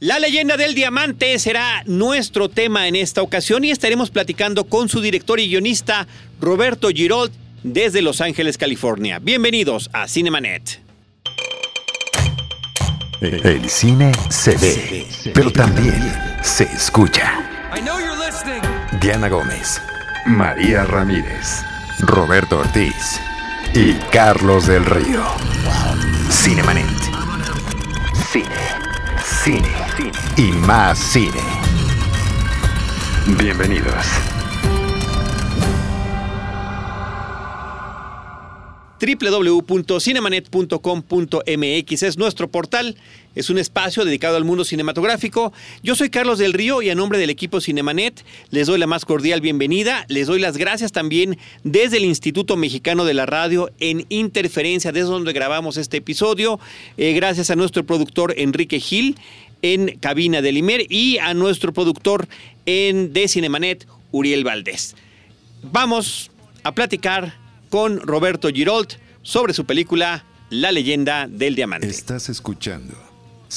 La leyenda del diamante será nuestro tema en esta ocasión y estaremos platicando con su director y guionista Roberto Girold desde Los Ángeles, California. Bienvenidos a Cinemanet. El cine se ve, pero también se escucha. Diana Gómez, María Ramírez, Roberto Ortiz y Carlos del Río. Cinemanet. Cine, cine, y más cine. Bienvenidos. www.cinemanet.com.mx es nuestro portal, es un espacio dedicado al mundo cinematográfico. Yo soy Carlos del Río y a nombre del equipo Cinemanet les doy la más cordial bienvenida, les doy las gracias también desde el Instituto Mexicano de la Radio en Interferencia, desde donde grabamos este episodio, eh, gracias a nuestro productor Enrique Gil en Cabina del Imer y a nuestro productor en de Cinemanet, Uriel Valdés. Vamos a platicar con Roberto Girold sobre su película La leyenda del diamante. Estás escuchando.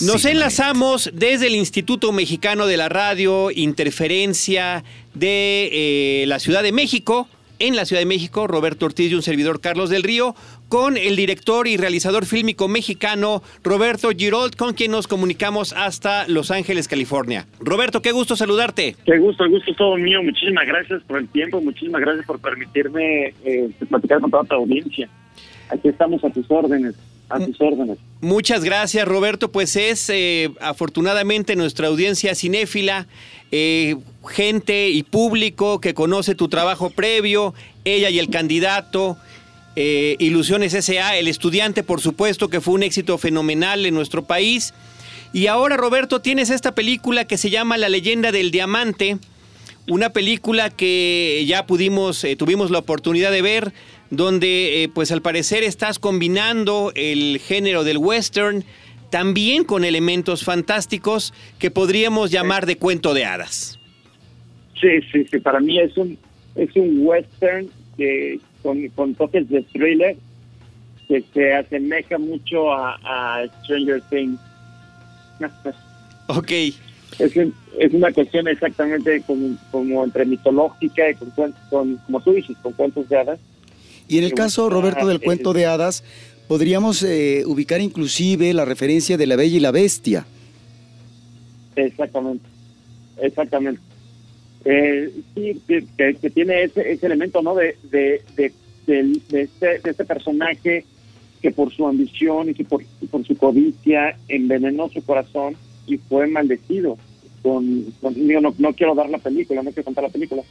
Nos enlazamos desde el Instituto Mexicano de la Radio, Interferencia de eh, la Ciudad de México, en la Ciudad de México, Roberto Ortiz y un servidor Carlos del Río, con el director y realizador fílmico mexicano Roberto Girold, con quien nos comunicamos hasta Los Ángeles, California. Roberto, qué gusto saludarte. Qué gusto, el gusto es todo mío. Muchísimas gracias por el tiempo, muchísimas gracias por permitirme eh, platicar con toda tu audiencia. Aquí estamos a tus órdenes, a tus órdenes. Muchas gracias, Roberto. Pues es eh, afortunadamente nuestra audiencia cinéfila, eh, gente y público que conoce tu trabajo previo, ella y el candidato. eh, Ilusiones S.A., el estudiante, por supuesto, que fue un éxito fenomenal en nuestro país. Y ahora, Roberto, tienes esta película que se llama La leyenda del diamante, una película que ya pudimos, eh, tuvimos la oportunidad de ver, donde eh, pues al parecer estás combinando el género del western también con elementos fantásticos que podríamos llamar de cuento de hadas. Sí, sí, sí, para mí es un, es un western que, con, con toques de thriller que se asemeja mucho a, a Stranger Things. Ok, Es, es una cuestión exactamente como, como entre mitológica y con, con, como tú dices, con cuentos de hadas. Y en el caso, Roberto, del eh, cuento de hadas, podríamos eh, ubicar inclusive la referencia de la Bella y la Bestia. Exactamente, exactamente. Eh, sí, que, que- tiene ese, ese elemento, ¿no? De, de, de, del- de este, de este personaje que por su ambición y que por, y por su codicia envenenó su corazón y fue maldecido. Con, no, quiero dar la película, no quiero contar la película,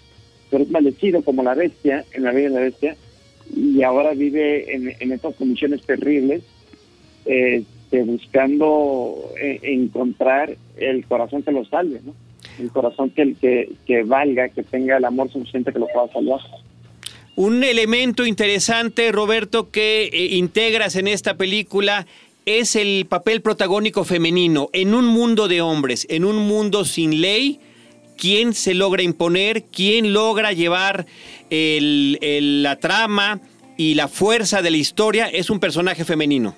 pero es maldecido como la bestia, en la Bella y la Bestia, y ahora vive en, en estas condiciones terribles, este, buscando eh, encontrar el corazón que lo salve, ¿no? El corazón que, que, que valga, que tenga el amor suficiente que lo pueda salvar. un elemento interesante, Roberto, que eh, integras en esta película es el papel protagónico femenino en un mundo de hombres, en un mundo sin ley. ¿Quién se logra imponer? ¿Quién logra llevar la trama y la fuerza de la historia? Es un personaje femenino.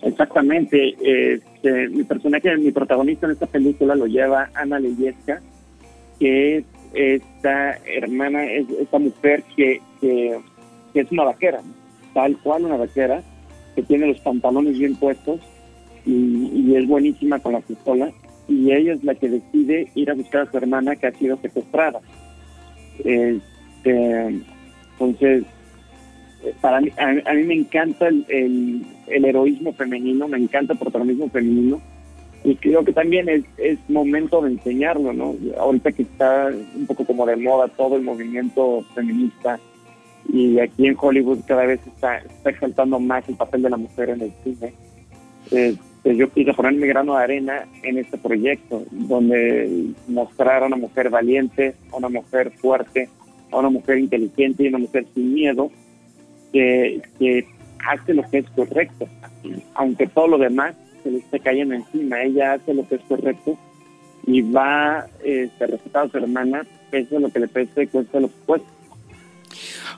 Exactamente. Este, mi personaje, mi protagonista en esta película lo lleva Ana Leyesca, que es esta hermana, es esta mujer que, es una vaquera, tal cual una vaquera, que tiene los pantalones bien puestos y, es buenísima con la pistola. Y ella es la que decide ir a buscar a su hermana que ha sido secuestrada. Este, entonces, para mí, a, a mí me encanta el, el, el heroísmo femenino, me encanta el protagonismo femenino y creo que también es, es momento de enseñarlo, ¿no? Ahorita que está un poco como de moda todo el movimiento feminista y aquí en Hollywood cada vez está, está exaltando más el papel de la mujer en el cine. Este, yo quise poner mi grano de arena en este proyecto, donde mostrar a una mujer valiente, a una mujer fuerte, a una mujer inteligente y una mujer sin miedo, que, que hace lo que es correcto, aunque todo lo demás se le esté cayendo encima, ella hace lo que es correcto y va a respetar a su hermana, pese a lo que le pese, cueste lo que cueste.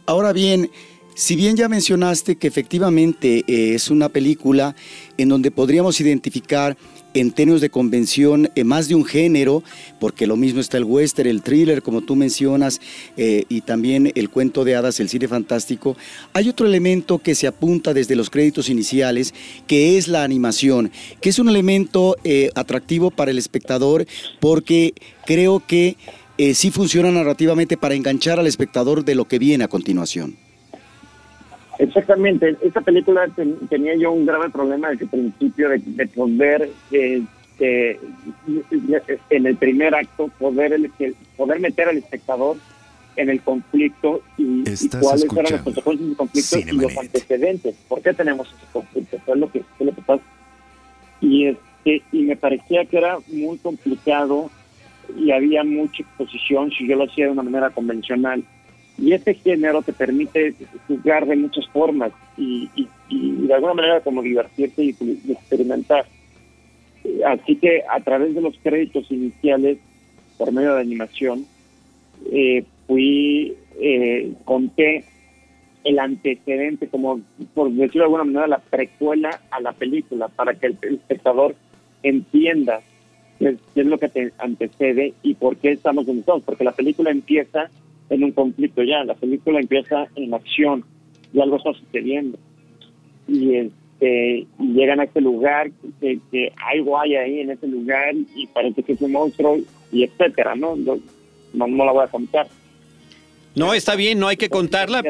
Ahora bien, si bien ya mencionaste que efectivamente eh, es una película en donde podríamos identificar en términos de convención eh, más de un género, porque lo mismo está el western, el thriller, como tú mencionas, eh, y también el cuento de hadas, el cine fantástico. Hay otro elemento que se apunta desde los créditos iniciales, que es la animación, que es un elemento atractivo para el espectador, porque creo que sí funciona narrativamente para enganchar al espectador de lo que viene a continuación. Exactamente, esta película tenía yo un grave problema desde el principio de, poder, este, en el primer acto, poder, el, poder meter al espectador en el conflicto y, cuáles eran las consecuencias del conflicto y los antecedentes. ¿Por qué tenemos ese conflicto? es lo que, lo que pasa. Y, este, y me parecía que era muy complicado y había mucha exposición si yo lo hacía de una manera convencional y este género te permite jugar de muchas formas y, de alguna manera como divertirte y, experimentar. Así que a través de los créditos iniciales, por medio de animación, eh, fui, eh, conté el antecedente, como por decirlo de alguna manera, la precuela a la película, para que el, espectador entienda qué es, lo que te antecede y por qué estamos donde estamos, porque la película empieza en un conflicto ya. La película empieza en acción y algo está sucediendo. Y, este, llegan a este lugar, que, que, algo hay ahí en ese lugar y parece que es un monstruo y etcétera, ¿no? No, no, la voy a contar. No, está bien, no hay que contarla,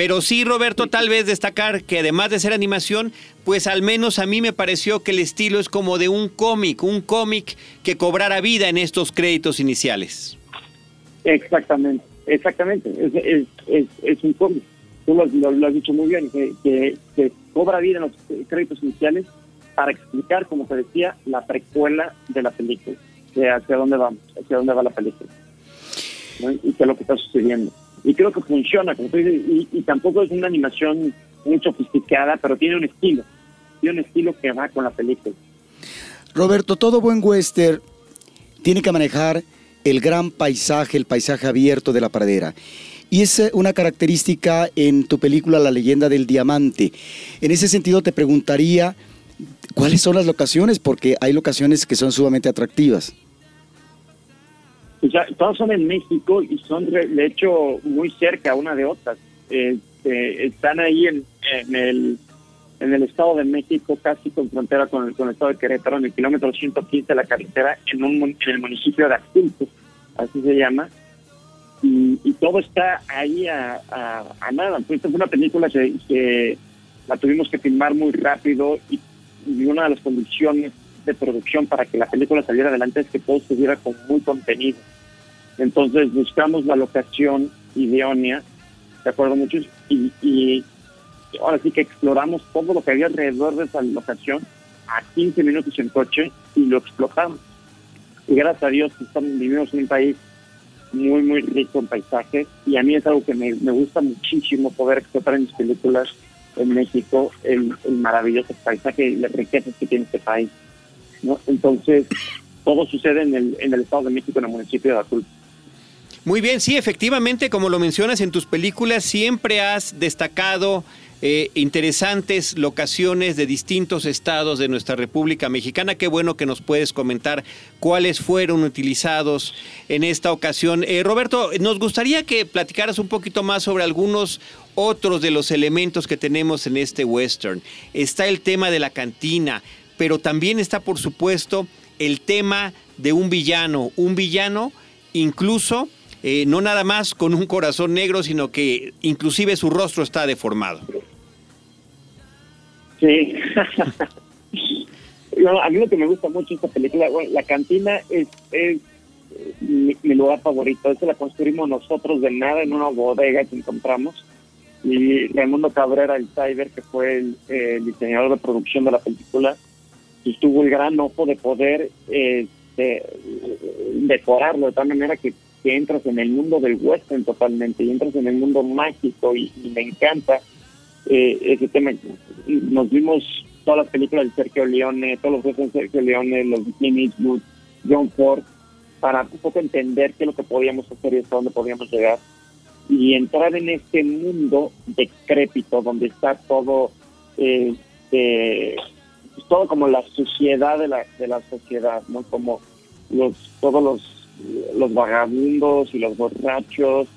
pero sí, Roberto, tal vez destacar que además de ser animación, pues al menos a mí me pareció que el estilo es como de un cómic, un cómic que cobrara vida en estos créditos iniciales. Exactamente. Exactamente, es, un cómic. Tú lo, has dicho muy bien, que, que, cobra vida en los créditos iniciales para explicar, como te decía, la precuela de la película, de hacia dónde vamos, hacia dónde va la película, y qué es lo que está sucediendo. Y creo que funciona, como tú y, y tampoco es una animación muy sofisticada, pero tiene un estilo, tiene un estilo que va con la película. Roberto, todo buen western tiene que manejar el gran paisaje, el paisaje abierto de la pradera. Y es eh, una característica en tu película La leyenda del diamante. En ese sentido te preguntaría, ¿cuáles son las locaciones? Porque hay locaciones que son sumamente atractivas. Ya, todas son en México y son de hecho muy cerca una de otras. Este, están ahí en, el, en el Estado de México, casi con frontera con el, con el Estado de Querétaro, en el kilómetro 115 de la carretera, en, un, en el municipio de Actilco así se llama, y, todo está ahí a, nada. Pues esta fue una película que, la tuvimos que filmar muy rápido y, una de las condiciones de producción para que la película saliera adelante es que todo estuviera con muy contenido. Entonces buscamos la locación idónea, de acuerdo muchos, y, ahora sí que exploramos todo lo que había alrededor de esa locación a 15 minutos en coche y lo explotamos y gracias a Dios estamos, vivimos en un país muy, muy rico en paisajes y a mí es algo que me, gusta muchísimo poder explotar en mis películas en México, el, maravilloso paisaje y las riquezas que tiene este país. Entonces, todo sucede en el, en el Estado de México, en el municipio de Azul. Muy bien, sí, efectivamente, como lo mencionas en tus películas, siempre has destacado eh, interesantes locaciones de distintos estados de nuestra República Mexicana. Qué bueno que nos puedes comentar cuáles fueron utilizados en esta ocasión. Eh, Roberto, nos gustaría que platicaras un poquito más sobre algunos otros de los elementos que tenemos en este western. Está el tema de la cantina, pero también está, por supuesto, el tema de un villano, un villano incluso eh, no nada más con un corazón negro, sino que inclusive su rostro está deformado. Sí. a mí lo que me gusta mucho esta película, bueno, la cantina es, mi, lugar favorito. Esa la construimos nosotros de nada en una bodega que encontramos. Y Raimundo Cabrera, el Cyber, que fue el, diseñador de producción de la película, pues tuvo el gran ojo de poder este, decorarlo de tal manera que, entras en el mundo del western totalmente y entras en el mundo mágico y me encanta eh, ese tema. Nos vimos todas las películas de Sergio Leone, todos los de Sergio Leone, los de Clint John Ford, para un poco entender qué es lo que podíamos hacer y hasta dónde podíamos llegar. Y entrar en este mundo decrépito donde está todo eh, pues, todo como la suciedad de la, de la sociedad, ¿no? Como los, todos los, los vagabundos y los borrachos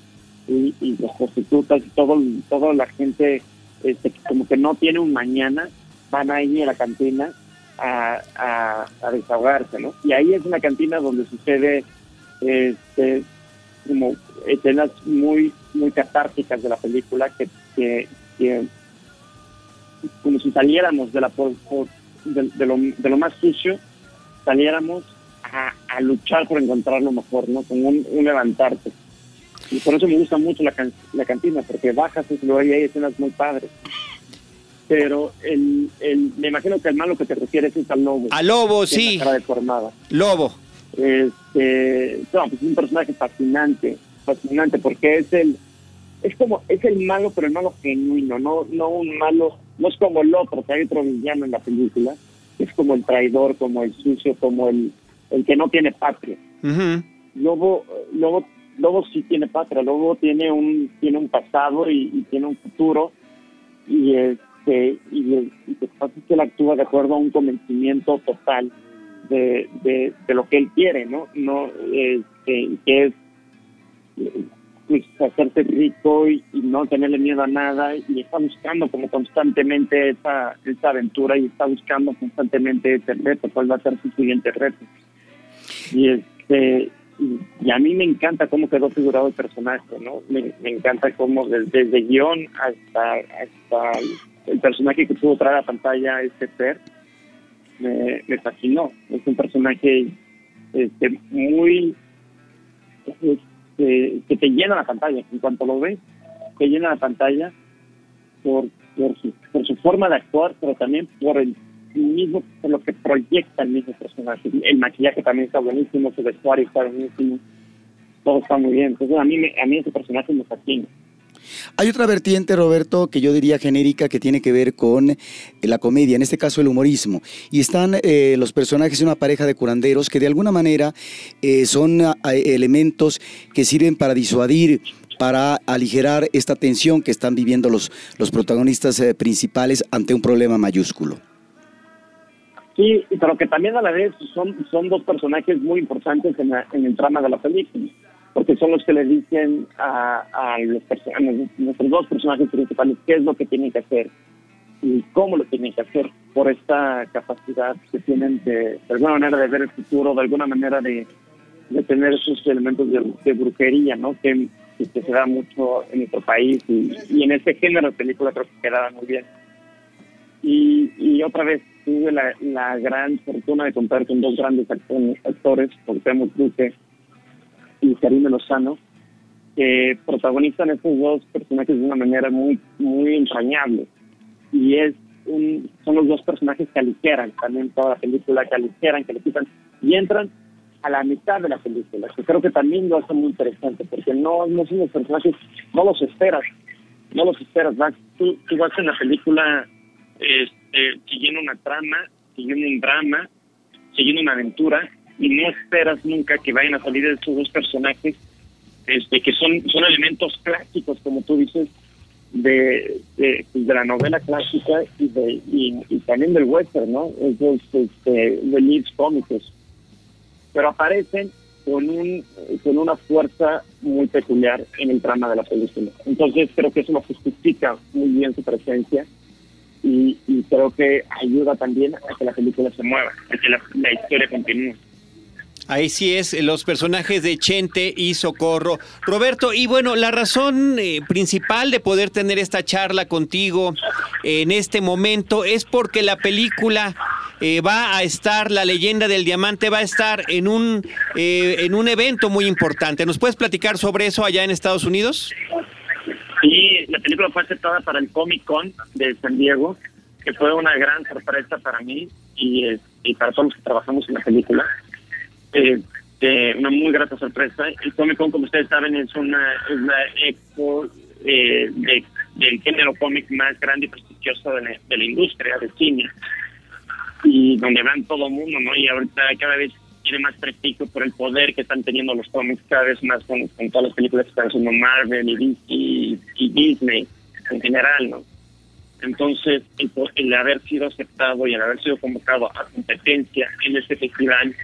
y, las prostitutas y todo, toda la gente este, como que no tiene un mañana, van ahí a la cantina a, a, desahogarse, ¿no? Y ahí es una cantina donde sucede este, como escenas muy muy catárticas de la película que, que, como si saliéramos de la de, lo, de, lo, más sucio saliéramos a, a, luchar por encontrar lo mejor no como un, levantarte y por eso me gusta mucho la, la cantina porque bajas y luego hay escenas muy padres pero el, el, me imagino que el malo que te refieres es al lobo. Al lobo, sí. cara deformada. Lobo. Este, no, pues es un personaje fascinante, fascinante, porque es el, es como, es el malo, pero el malo genuino, no, no un malo, no es como el otro, que hay otro villano en la película, es como el traidor, como el sucio, como el, el que no tiene patria. Lobo, Lobo, Lobo sí tiene patria, Lobo tiene un, tiene un pasado y, y tiene un futuro, y es y, y, que pasa es que él actúa de acuerdo a un convencimiento total de, de, lo que él quiere, ¿no? no este, que es pues, hacerse rico y, no tenerle miedo a nada y está buscando como constantemente esa, esa aventura y está buscando constantemente ese reto, cuál va a ser su siguiente reto. Y este y, a mí me encanta cómo quedó figurado el personaje, ¿no? Me, encanta cómo desde, desde guion hasta, hasta el personaje que pudo traer a pantalla este ser me, fascinó. Es un personaje este, muy que te llena la pantalla. En cuanto lo ves, te llena la pantalla por, por, su, por su forma de actuar, pero también por el mismo, por lo que proyecta el mismo personaje. El maquillaje también está buenísimo, su vestuario está buenísimo, todo está muy bien. Entonces a mí, a mí ese personaje me fascina. Hay otra vertiente, Roberto, que yo diría genérica, que tiene que ver con eh, la comedia, en este caso el humorismo. Y están eh, los personajes de una pareja de curanderos que de alguna manera eh, son elementos que sirven para disuadir para aligerar esta tensión que están viviendo los, los protagonistas principales ante un problema mayúsculo. Sí, pero que también a la vez son, son dos personajes muy importantes en, en el trama de la película porque son los que le dicen a, a, los, nuestros dos personajes principales qué es lo que tienen que hacer y cómo lo tienen que hacer por esta capacidad que tienen de, de alguna manera de ver el futuro, de alguna manera de, de tener esos elementos de, brujería, ¿no? Que, se da mucho en nuestro país y, y en este género de película creo que quedaba muy bien. Y, y otra vez tuve la, la gran fortuna de contar con dos grandes actores, actores Cuauhtémoc Duque y Karime Lozano, que protagonizan estos dos personajes de una manera muy, muy entrañable. Y es un, son los dos personajes que aligeran también toda la película, que aligeran, que le quitan y entran a la mitad de la película, que creo que también lo hace muy interesante, porque no, no son los personajes, no los esperas, no los esperas, vas, tú, tú vas en la película este, siguiendo una trama, siguiendo un drama, siguiendo una aventura, y no esperas nunca que vayan a salir estos dos personajes este que son son elementos clásicos como tú dices de, de, pues, la novela clásica y de y, también del western no esos este, de leads cómicos pero aparecen con un con una fuerza muy peculiar en el trama de la película. Entonces creo que eso lo justifica muy bien su presencia y, y creo que ayuda también a que la película se mueva a que la historia continúe Ahí sí es, los personajes de Chente y Socorro. Roberto, y bueno, la razón eh, principal de poder tener esta charla contigo en este momento es porque la película eh, va a estar, la leyenda del diamante va a estar en un, eh, en un evento muy importante. ¿Nos puedes platicar sobre eso allá en Estados Unidos? Sí, la película fue aceptada para el Comic Con de San Diego, que fue una gran sorpresa para mí y, y para todos los que trabajamos en la película eh, una muy grata sorpresa. El Comic Con, como ustedes saben, es una, es una expo eh, de, del género cómic más grande y prestigioso de la, de industria del cine y donde van todo el mundo, ¿no? Y ahorita cada vez tiene más prestigio por el poder que están teniendo los cómics cada vez más con, todas las películas que están haciendo Marvel y, y, y Disney en general, ¿no? Entonces, el, haber sido aceptado y el haber sido convocado a competencia en este festival,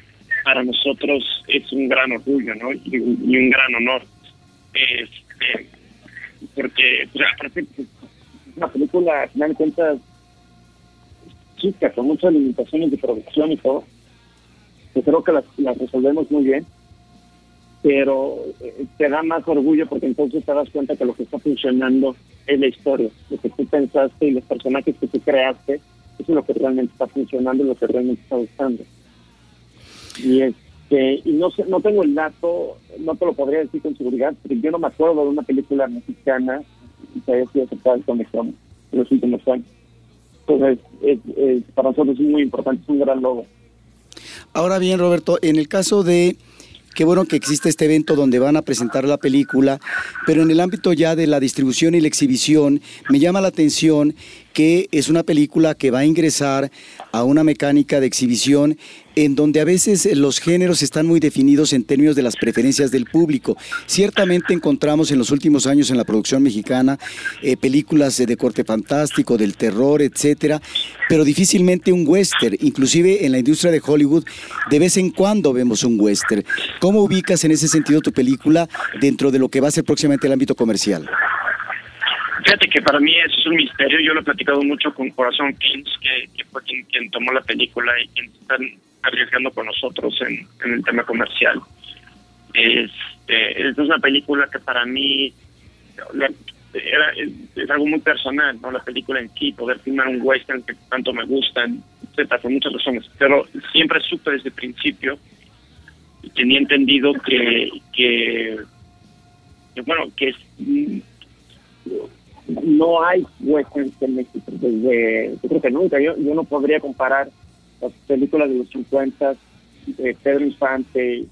para nosotros es un gran orgullo, ¿no? Y, un gran honor. Este, porque, pues, aparte, pues, es una película, al final de cuentas, chica, con muchas limitaciones de producción y todo, que creo que las, las resolvemos muy bien pero eh, te da más orgullo porque entonces te das cuenta que lo que está funcionando es la historia, lo que tú pensaste y los personajes que tú creaste, eso es lo que realmente está funcionando y lo que realmente está gustando. Y este, y no sé, no tengo el dato, no te lo podría decir con seguridad, pero yo no me acuerdo de una película mexicana que haya sido aceptada en en los últimos. Entonces, para nosotros es muy importante, es un gran logro. Ahora bien, Roberto, en el caso de Qué bueno que existe este evento donde van a presentar la película, pero en el ámbito ya de la distribución y la exhibición, me llama la atención que es una película que va a ingresar a una mecánica de exhibición en donde a veces los géneros están muy definidos en términos de las preferencias del público. Ciertamente encontramos en los últimos años en la producción mexicana eh, películas de corte fantástico, del terror, etcétera, pero difícilmente un western. Inclusive en la industria de Hollywood de vez en cuando vemos un western. ¿Cómo ubicas en ese sentido tu película dentro de lo que va a ser próximamente el ámbito comercial? Fíjate que para mí eso es un misterio. Yo lo he platicado mucho con Corazón Kings, que, fue quien, tomó la película y quien están arriesgando con nosotros en, el tema comercial. Este, es una película que para mí era, es, algo muy personal, ¿no? La película en sí, poder filmar un western que tanto me gustan, etcétera, por muchas razones. Pero siempre supe desde el principio y tenía entendido que, que, que bueno, que es no hay westerns en México. Desde, yo creo que nunca. Yo, yo no podría comparar las películas de los 50 de Pedro Infante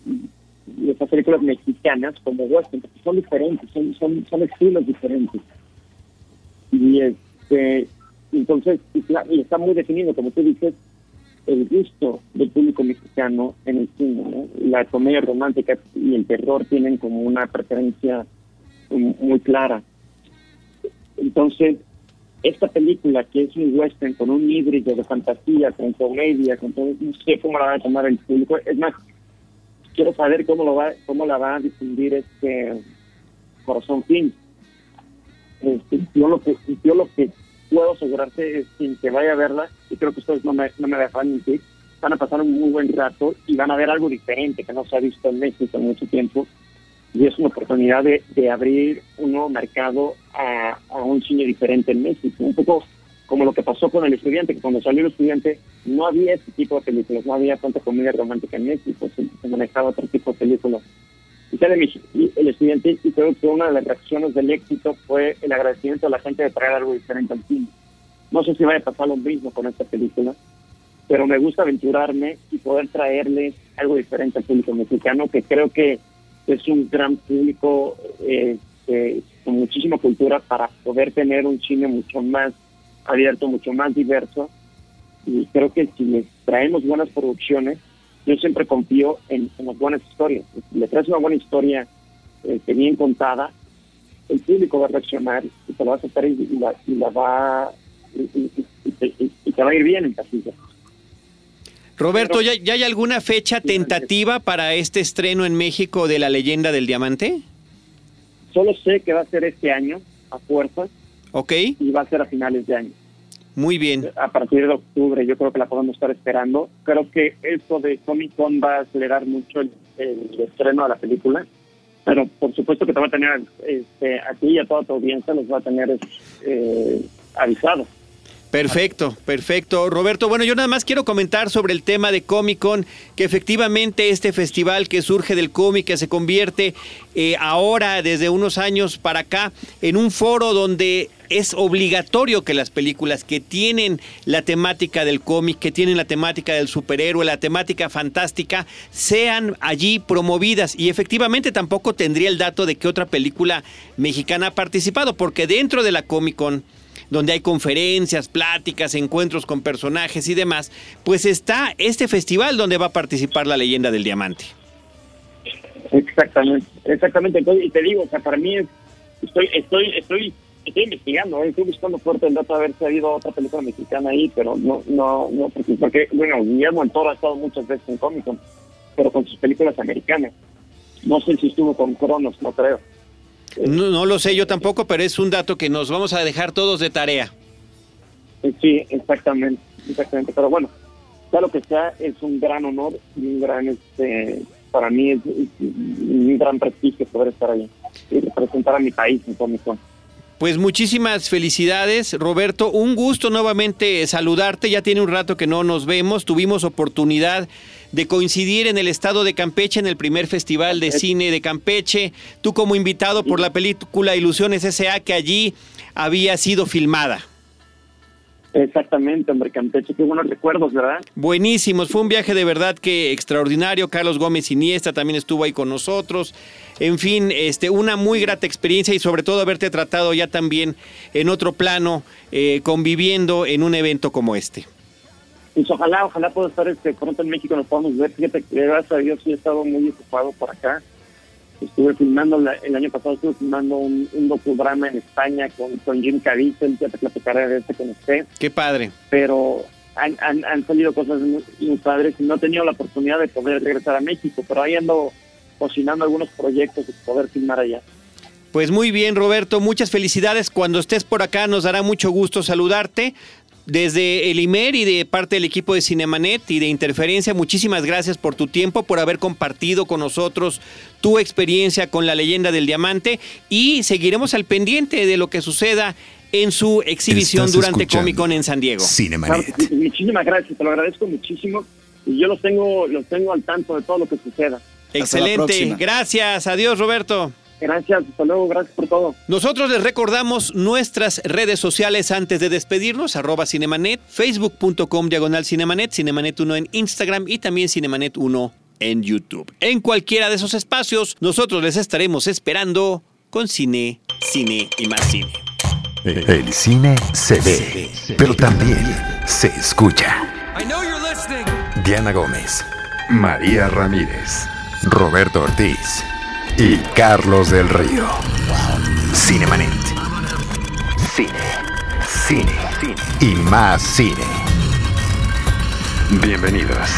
y esas películas mexicanas como western, porque son diferentes, son, son, son estilos diferentes. Y este entonces, está muy definido, como tú dices, el gusto del público mexicano en el cine. La comedia romántica y el terror tienen como una preferencia muy clara. Entonces, esta película, que es un western con un híbrido de fantasía, con comedia, con todo, no sé cómo la va a tomar el público. Es más, quiero saber cómo lo va, cómo la va a difundir este Corazón Film. Este, yo lo que yo lo que puedo asegurarte es sin que vaya a verla, y creo que ustedes no me, no me dejan mentir, van a pasar un muy buen rato y van a ver algo diferente que no se ha visto en México en mucho tiempo y es una oportunidad de, de abrir un nuevo mercado a, a, un cine diferente en México. Un poco como lo que pasó con el estudiante, que cuando salió el estudiante no había este tipo de películas, no había tanta comedia romántica en México, se, manejaba otro tipo de películas. Y sale el estudiante y creo que una de las reacciones del éxito fue el agradecimiento a la gente de traer algo diferente al cine. No sé si vaya a pasar lo mismo con esta película, pero me gusta aventurarme y poder traerle algo diferente al público mexicano, que creo que es un gran público eh, con muchísima cultura para poder tener un cine mucho más abierto, mucho más diverso. Y creo que si les traemos buenas producciones, yo siempre confío en, las buenas historias. Si le traes una buena historia este, bien contada, el público va a reaccionar y te lo va a aceptar y, la, va y, te va a ir bien en casilla. Roberto, ¿ya, hay alguna fecha tentativa para este estreno en México de La leyenda del diamante? Solo sé que va a ser este año, a fuerzas. Ok. Y va a ser a finales de año. Muy bien. A partir de octubre yo creo que la podemos estar esperando. Creo que esto de Comic Con va a acelerar mucho el, estreno de la película. Pero por supuesto que te va a tener este, a ti y a toda tu audiencia, los va a tener eh, avisados. Perfecto, perfecto. Roberto, bueno, yo nada más quiero comentar sobre el tema de Comic Con, que efectivamente este festival que surge del cómic, que se convierte eh, ahora, desde unos años para acá, en un foro donde es obligatorio que las películas que tienen la temática del cómic, que tienen la temática del superhéroe, la temática fantástica, sean allí promovidas. Y efectivamente tampoco tendría el dato de que otra película mexicana ha participado, porque dentro de la Comic Con donde hay conferencias, pláticas, encuentros con personajes y demás, pues está este festival donde va a participar la leyenda del diamante. Exactamente, exactamente. Y te digo, o sea, para mí estoy, estoy, estoy estoy investigando, ¿eh? estoy buscando fuerte el dato a ver si ha habido otra película mexicana ahí, pero no, no, no, porque, bueno, Guillermo el Toro ha estado muchas veces en Comic pero con sus películas americanas. No sé si estuvo con Cronos, no creo. No, no lo sé yo tampoco, pero es un dato que nos vamos a dejar todos de tarea. Sí, exactamente, exactamente. Pero bueno, sea lo que sea, es un gran honor y un gran, este, para mí es, un gran prestigio poder estar ahí y representar a mi país en Comic Con. Pues muchísimas felicidades, Roberto. Un gusto nuevamente saludarte. Ya tiene un rato que no nos vemos. Tuvimos oportunidad de coincidir en el estado de Campeche en el primer Festival de Cine de Campeche. Tú como invitado por la película Ilusiones S.A. que allí había sido filmada. Exactamente, hombre, Campeche, qué buenos recuerdos, ¿verdad? Buenísimos, fue un viaje de verdad que extraordinario. Carlos Gómez Iniesta también estuvo ahí con nosotros. En fin, este, una muy grata experiencia y sobre todo haberte tratado ya también en otro plano, eh, conviviendo en un evento como este. Pues ojalá, ojalá pueda estar este, pronto en México, nos podamos ver. Fíjate que gracias a Dios sí he estado muy ocupado por acá. Estuve filmando el año pasado estuve filmando un, un docudrama en España con, con Jim Caviezel ya te platicaré de este con usted. Qué padre. Pero han, han, han salido cosas muy, padres y no he tenido la oportunidad de poder regresar a México pero ahí ando cocinando algunos proyectos y poder filmar allá. Pues muy bien, Roberto, muchas felicidades. Cuando estés por acá nos dará mucho gusto saludarte desde el IMER y de parte del equipo de Cinemanet y de Interferencia, muchísimas gracias por tu tiempo, por haber compartido con nosotros tu experiencia con la leyenda del diamante y seguiremos al pendiente de lo que suceda en su exhibición durante Comic Con en San Diego. Cinemanet. muchísimas gracias, te lo agradezco muchísimo y yo los tengo, los tengo al tanto de todo lo que suceda. Excelente, gracias, adiós Roberto. Gracias, hasta luego, gracias por todo. Nosotros les recordamos nuestras redes sociales antes de despedirnos, arroba Cinemanet, facebook.com diagonal Cinemanet, Cinemanet 1 en Instagram y también Cinemanet 1 en YouTube. En cualquiera de esos espacios, nosotros les estaremos esperando con cine, cine y más cine. El cine se ve, pero también se escucha. Diana Gómez, María Ramírez, Roberto Ortiz y Carlos del Río. Cinemanet. Cine, cine, cine y más cine. Bienvenidos.